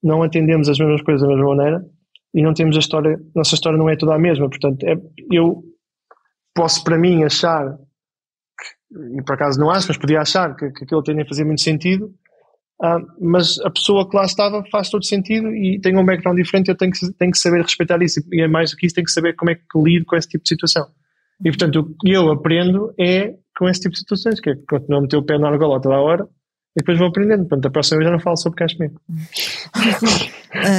não entendemos as mesmas coisas da mesma maneira e não temos a história, nossa história não é toda a mesma. Portanto, é, eu posso para mim achar, que, e por acaso não acho, mas podia achar que, que aquilo tenha a fazer muito sentido, Uh, mas a pessoa que lá estava faz todo sentido e tem um background diferente, eu tenho que, tenho que saber respeitar isso. E é mais do que isso, tenho que saber como é que lido com esse tipo de situação. E portanto, o que eu aprendo é com esse tipo de situações, que é continuar a meter o pé na argola toda a hora e depois vou aprendendo. Portanto, a próxima vez já não falo sobre Cashmere.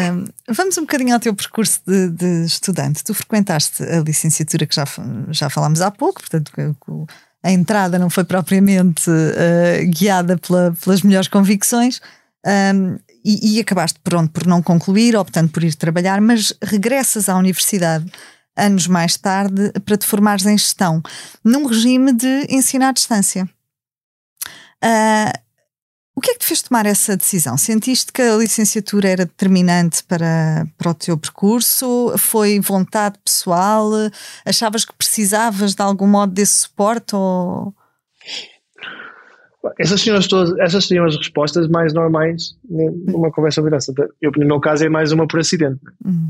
um, vamos um bocadinho ao teu percurso de, de, estudante. Tu frequentaste a licenciatura que já, já falámos há pouco, portanto, a entrada não foi propriamente uh, guiada pela, pelas melhores convicções um, e, e, acabaste pronto por não concluir, optando por ir trabalhar, mas regressas à universidade anos mais tarde para te formares em gestão, num regime de ensino à distância. Uh, o que é que te fez tomar essa decisão? Sentiste que a licenciatura era determinante para, para o teu percurso? Foi vontade pessoal? Achavas que precisavas de algum modo desse suporte? Ou... Essas seriam, as todas, essas seriam as respostas mais normais numa conversa sobre essa. Eu, no meu caso, é mais uma por acidente. Uhum.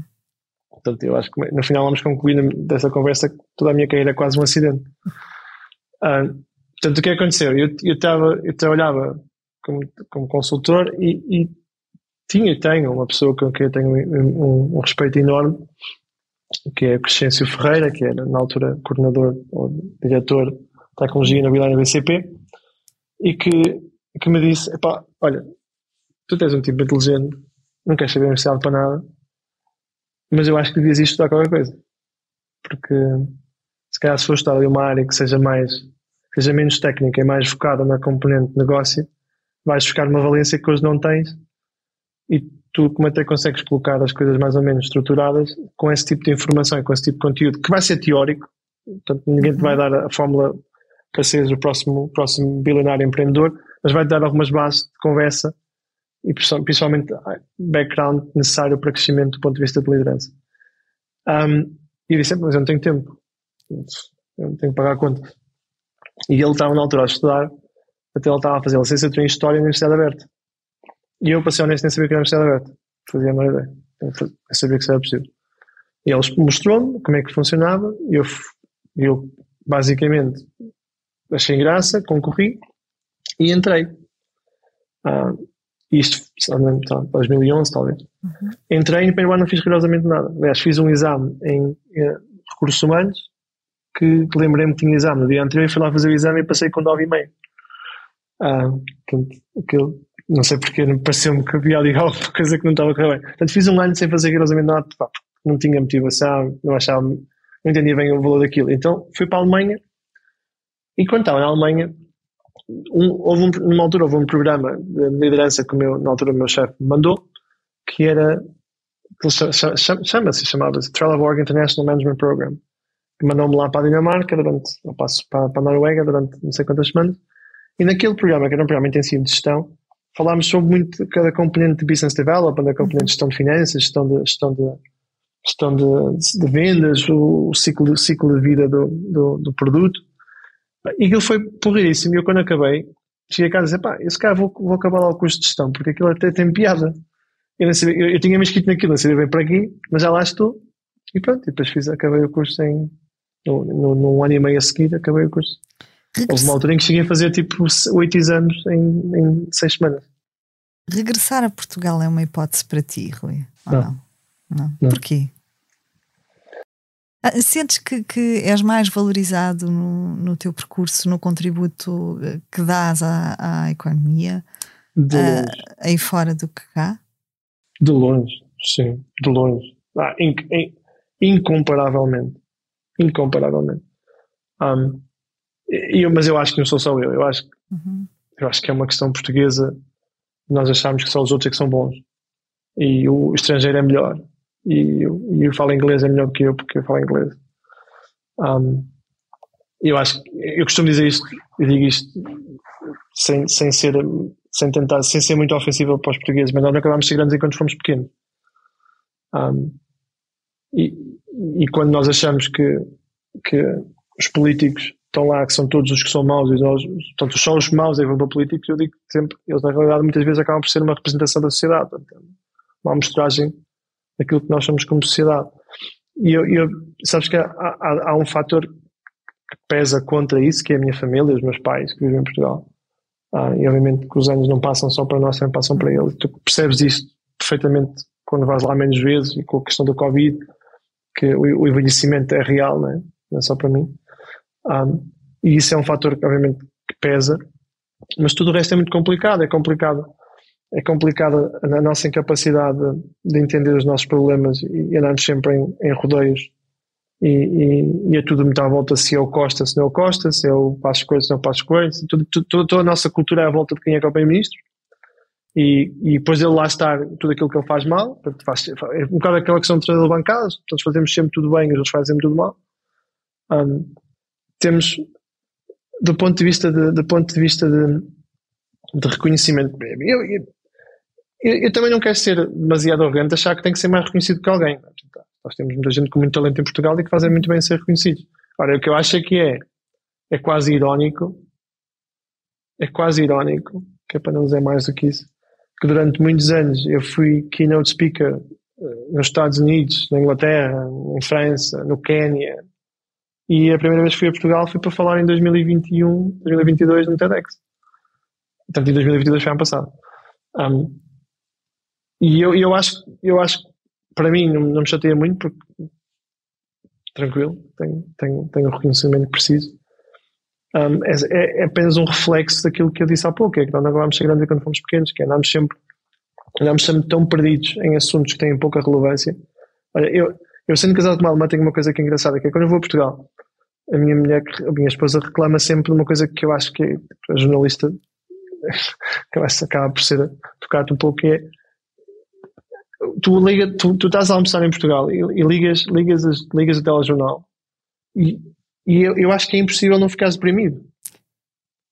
Portanto, eu acho que no final vamos concluir dessa conversa que toda a minha carreira é quase um acidente. Uh, portanto, o que aconteceu? Eu, eu, tava, eu trabalhava como, como consultor e, e tinha e tenho uma pessoa com quem eu tenho um, um, respeito enorme, que é Crescêncio Ferreira, que era na altura coordenador ou diretor de tecnologia e imobiliária BCP, e que, que me disse: olha, tu tens um tipo inteligente, não queres saber universidade para nada, mas eu acho que devias estudar qualquer coisa. Porque se calhar se for estudar uma área que seja mais, seja menos técnica e mais focada na componente negócio, vais buscar uma valência que hoje não tens e tu como até consegues colocar as coisas mais ou menos estruturadas com esse tipo de informação e com esse tipo de conteúdo que vai ser teórico, portanto ninguém te vai dar a fórmula para seres o próximo, próximo bilionário empreendedor, mas vai-te dar algumas bases de conversa e principalmente background necessário para crescimento do ponto de vista de liderança. Um, e eu disse, mas eu não tenho tempo, eu não tenho que pagar contas. E ele estava na altura a estudar até ele estava a fazer licenciatura em História na Universidade Aberta. E eu, para ser honesto, nem sabia que era a Universidade Aberta. Fazia a menor ideia. Eu sabia que isso era possível. E ele mostrou-me como é que funcionava. E eu, eu, basicamente, achei graça, concorri e entrei. Ah, isto, em 2011, talvez. Uhum. Entrei e no primeiro ano não fiz rigorosamente nada. Aliás, fiz um exame em, em eh, recursos humanos que, que lembrei-me que tinha exame no dia anterior e fui lá fazer o exame e passei com 9,5. Ah, portanto, não sei porque pareceu-me que havia ali alguma coisa que não estava a correr bem. Portanto, fiz um ano sem fazer rigorosamente nada, pá, não tinha motivação, não achava, não entendia bem o valor daquilo. Então fui para a Alemanha e quando estava na Alemanha, um, houve um, numa altura houve um programa de liderança que o meu, na altura o meu chefe mandou, que era, chama-se, chamava-se Trelleborg International Management Program, mandou-me lá para a Dinamarca durante, passo para, para a Noruega durante não sei quantas semanas, e naquele programa, que era um programa intensivo de gestão, falámos sobre muito cada componente de business development, a componente de gestão de finanças, gestão de, gestão de, gestão de, de vendas, o, ciclo, o ciclo de vida do, do, do produto. E aquilo foi porreiríssimo. E eu, quando acabei, cheguei a casa e disse: pá, esse cara vou, vou acabar lá o curso de gestão, porque aquilo até tem piada. Eu, não sabia, eu, eu tinha me inscrito naquilo, não sabia bem para aqui, mas já lá estou. E pronto, e depois fiz, acabei o curso em. Num ano e meio a seguir, acabei o curso. Houve uma altura em que cheguei a fazer tipo oito exames em, em seis semanas. Regressar a Portugal é uma hipótese para ti, Rui? Não? Não. não? não. Porquê? Ah, sentes que, que és mais valorizado no, no teu percurso, no contributo eh, que dás à, à economia de uh, aí fora do que cá? De longe, sim, de longe. Ah, in, in, incomparavelmente. Incomparavelmente. Um, eu, mas eu acho que não sou só eu. Eu acho, uhum. eu acho que é uma questão portuguesa. Nós achamos que só os outros é que são bons. E o estrangeiro é melhor e eu, e eu falo inglês é melhor que eu porque eu falo inglês. Um, eu acho eu costumo dizer isto, eu digo isto sem, sem ser sem tentar, sem ser muito ofensivo para os portugueses, mas nós não acabamos de ser grandes enquanto fomos pequenos. Um, e, e quando nós achamos que, que os políticos estão lá, que são todos os que são maus, e portanto, só os maus é para políticos, eu digo sempre, eles na realidade muitas vezes acabam por ser uma representação da sociedade, uma amostragem daquilo que nós somos como sociedade. E eu, eu sabes que há, há, há, um fator que pesa contra isso, que é a minha família, os meus pais que vivem em Portugal. Ah, e obviamente que os anos não passam só para nós, também passam para eles. Tu percebes isto perfeitamente quando vais lá menos vezes e com a questão do Covid, que o, o envelhecimento é real, não é? não é só para mim. Ah, e isso é um fator que obviamente que pesa, mas tudo o resto é muito complicado. É complicado é complicada a nossa incapacidade de entender os nossos problemas e andarmos sempre em, em rodeios e, e, e, é tudo muito à volta se é o Costa, se não é Costa, se é o Passos Coelho, se não é o Passos Coelho, tudo, tudo, toda a nossa cultura é à volta de quem é que é o Primeiro-Ministro e, e depois ele lá estar tudo aquilo que ele faz mal, faz, é um bocado aquela questão de trazer bancadas, todos fazemos sempre tudo bem, os outros fazem tudo mal. Um, temos, do ponto de vista de, do ponto de vista de, de reconhecimento, eu, eu, eu, também não quero ser demasiado arrogante, achar que tem que ser mais reconhecido que alguém. Nós temos muita gente com muito talento em Portugal e que fazem muito bem ser reconhecidos. Ora, o que eu acho é que é, é quase irónico, é quase irónico, que é para não dizer mais do que isso, que durante muitos anos eu fui keynote speaker eh, nos Estados Unidos, na Inglaterra, em França, no Quênia, e a primeira vez que fui a Portugal foi para falar em 2021, 2022 no TEDx. Portanto, em 2022 foi ano passado. Um, e eu, eu acho, eu acho para mim não, não me chateia muito porque tranquilo, tenho, tenho, tenho o reconhecimento que preciso. Um, é, é, é, apenas um reflexo daquilo que eu disse há pouco, é que nós de ser grandes quando fomos pequenos, que andamos sempre, andamos sempre tão perdidos em assuntos que têm pouca relevância. Olha, eu, eu sendo casado com uma alemã tenho uma coisa que é engraçada, que é quando eu vou a Portugal, a minha mulher, a minha esposa reclama sempre de uma coisa que eu acho que a jornalista acaba por ser tocado um pouco, que é tu, liga, tu, tu estás a almoçar em Portugal e, e ligas, ligas, as, ligas o telejornal e, e eu, eu, acho que é impossível não ficares deprimido.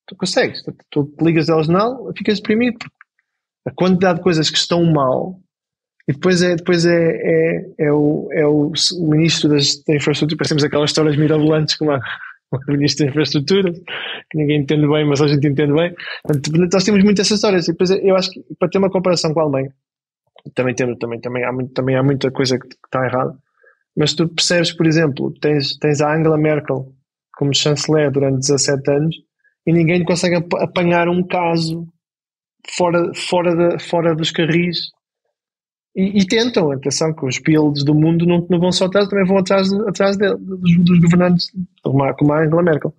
Tu consegues, tu, tu ligas o telejornal ficas deprimido a quantidade de coisas que estão mal e depois é, depois é, é, é, o, é o, o ministro das, da infraestrutura, parecemos aquelas histórias mirabolantes como a, o ministro da infraestrutura, que ninguém entende bem, mas a gente entende bem. Portanto, nós temos muitas essas histórias. E depois eu acho que para ter uma comparação com a Alemanha, também temos, também, também, há, muito, também há muita coisa que, que está errada. Mas tu percebes, por exemplo, tens, tens a Angela Merkel como chanceler durante 17 anos e ninguém consegue apanhar um caso fora, fora, de, fora dos carris. E, e, tentam, atenção, que os builds do mundo não, não vão só atrás, também vão atrás, atrás de, dos, dos governantes, como a, Angela Merkel.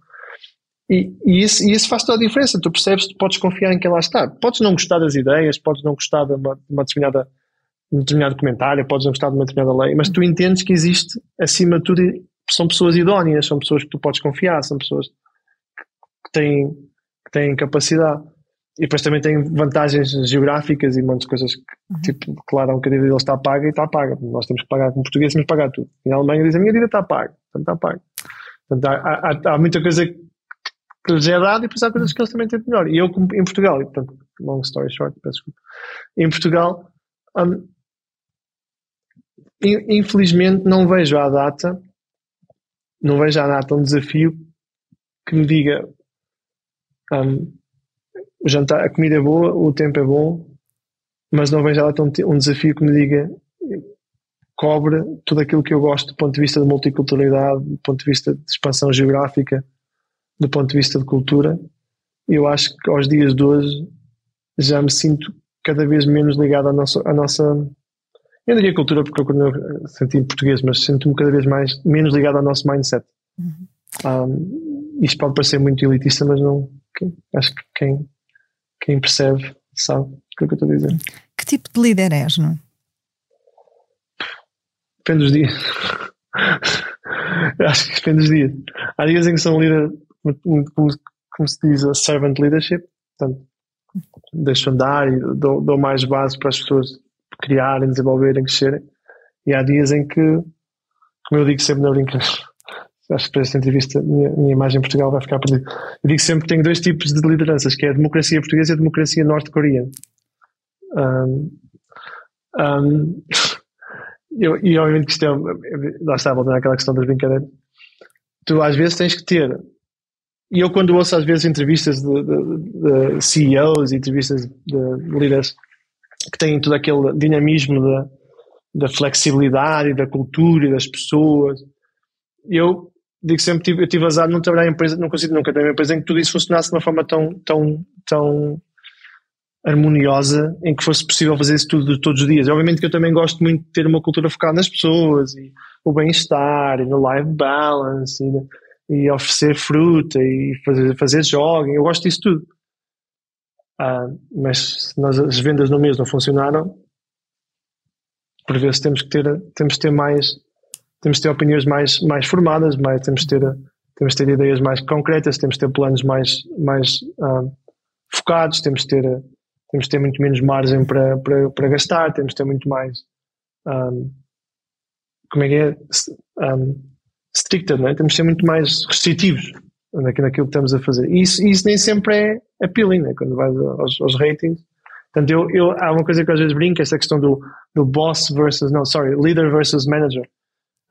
E, e, isso, e isso faz toda a diferença. Tu percebes, tu podes confiar em que ela está. Podes não gostar das ideias, podes não gostar de uma, de uma determinada, de um determinado comentário, podes não gostar de uma determinada lei, mas tu entendes que existe, acima de tudo, são pessoas idóneas, são pessoas que tu podes confiar, são pessoas que têm, que têm capacidade. E depois também tem vantagens geográficas e muitas coisas que, uhum. tipo, declaram que a dívida deles está paga e está paga. Nós temos que pagar como português, temos que pagar tudo. E na Alemanha dizem a minha dívida está paga, portanto está paga. Portanto, há, há, há muita coisa que lhes é dado e depois há coisas que eles também têm de melhor. E eu, em Portugal, e portanto, long story short, peço desculpa, em Portugal, um, infelizmente não vejo à data, não vejo à data um desafio que me diga um, jantar, a comida é boa, o tempo é bom, mas não vejo à data um, um desafio que me diga cobre tudo aquilo que eu gosto do ponto de vista de multiculturalidade, do ponto de vista de expansão geográfica, do ponto de vista de cultura. Eu acho que aos dias de hoje já me sinto cada vez menos ligado à nossa, à nossa eu diria cultura porque eu senti em português, mas sinto-me cada vez mais menos ligado ao nosso mindset. Uhum. Um, isto pode parecer muito elitista, mas não. Acho que quem, quem percebe sabe o que é que eu estou a dizer. Que tipo de líder és, não? Depende dos dias. acho que depende dos dias. Há dias em que sou um líder, como, como se diz, a servant leadership, portanto, deixo andar e dou, dou mais base para as pessoas criarem, desenvolverem, crescerem. E há dias em que, como eu digo sempre na brincadeira, acho que para esta entrevista minha, minha imagem em Portugal vai ficar perdida. Eu digo sempre que tenho dois tipos de lideranças, que é a democracia portuguesa e a democracia norte-coreana. Um, um, e obviamente que isto é, lá está, voltando àquela questão das brincadeiras, tu às vezes tens que ter, e eu quando ouço às vezes entrevistas de, de, de CEOs e entrevistas de líderes que têm todo aquele dinamismo da flexibilidade e da cultura e das pessoas. Eu digo sempre, tive, eu tive azar de não trabalhar em empresa, não consigo nunca ter uma empresa em que tudo isso funcionasse de uma forma tão, tão, tão harmoniosa, em que fosse possível fazer isso tudo todos os dias. Obviamente que eu também gosto muito de ter uma cultura focada nas pessoas e o bem-estar e no life balance e, e, oferecer fruta e fazer, fazer jogging. Eu gosto disso tudo. Ah, mas se nós, as vendas no mês não funcionaram, por vezes temos que ter, temos que ter mais, temos que ter opiniões mais, mais formadas, mais, temos que ter, temos que ter ideias mais concretas, temos que ter planos mais, mais ah, focados, temos que ter, temos que ter muito menos margem para, para, para gastar, temos que ter muito mais, um, ah, como é que é, um, stricter, é? temos que ser muito mais restritivos naquilo que estamos a fazer. E isso, isso nem sempre é appealing, né? quando vais aos, aos ratings. Portanto, eu, eu, há uma coisa que às vezes brinco, essa questão do, do boss versus, não, sorry, leader versus manager.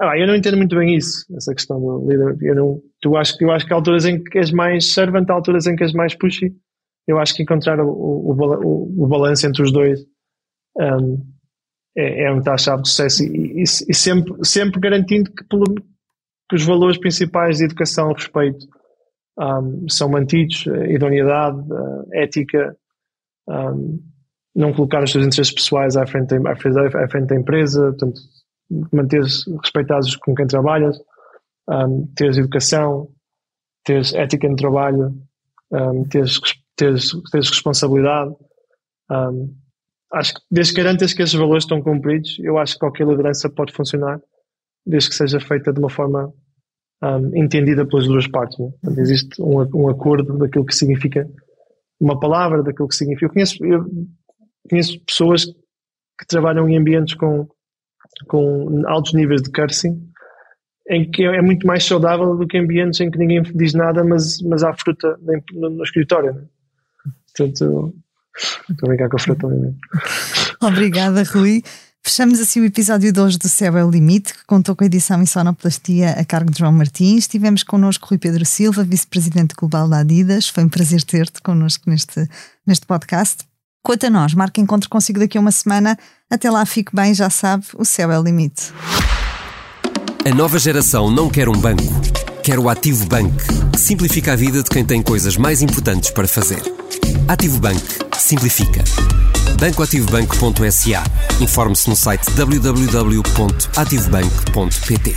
Ah, eu não entendo muito bem isso, essa questão do líder. Eu, não, tu acho, eu acho que há alturas em que és mais servant, há alturas em que és mais pushy. Eu acho que encontrar o, o, o, o balanço entre os dois um, é, é onde está a chave de sucesso e, e, e sempre, sempre garantindo que, pelo, que os valores principais de educação, respeito, um, são mantidos, idoneidade, ética, um, não colocar os seus interesses pessoais à frente, frente, à frente da empresa, portanto, manter-se respeitados com quem trabalhas, um, teres educação, teres ética no trabalho, um, teres, teres, teres responsabilidade. Um, acho que desde que garantas que esses valores estão cumpridos, eu acho que qualquer liderança pode funcionar, desde que seja feita de uma forma um, entendida pelas duas partes. Né? Portanto, existe um, um, acordo daquilo que significa uma palavra, daquilo que significa. Eu conheço, eu conheço pessoas que trabalham em ambientes com, com altos níveis de cursing, em que é muito mais saudável do que ambientes em que ninguém diz nada, mas, mas há fruta no, no escritório. Né? Portanto, estou a brincar com a fruta, obviamente. Obrigada, Rui. Fechamos assim o episódio de hoje do Céu é o Limite, que contou com a edição e sonoplastia a cargo de João Martins. Tivemos connosco Rui Pedro Silva, vice-presidente global da Adidas. Foi um prazer ter-te connosco neste, neste podcast. Quanto a nós, marca encontro consigo daqui a uma semana. Até lá, fique bem, já sabe, o céu é o limite. A nova geração não quer um banco, quer o Ativo Bank, que simplifica a vida de quem tem coisas mais importantes para fazer. Ativo Bank. Simplifica bancoativobanco.sa. Informe-se no site www.ativobanco.pt.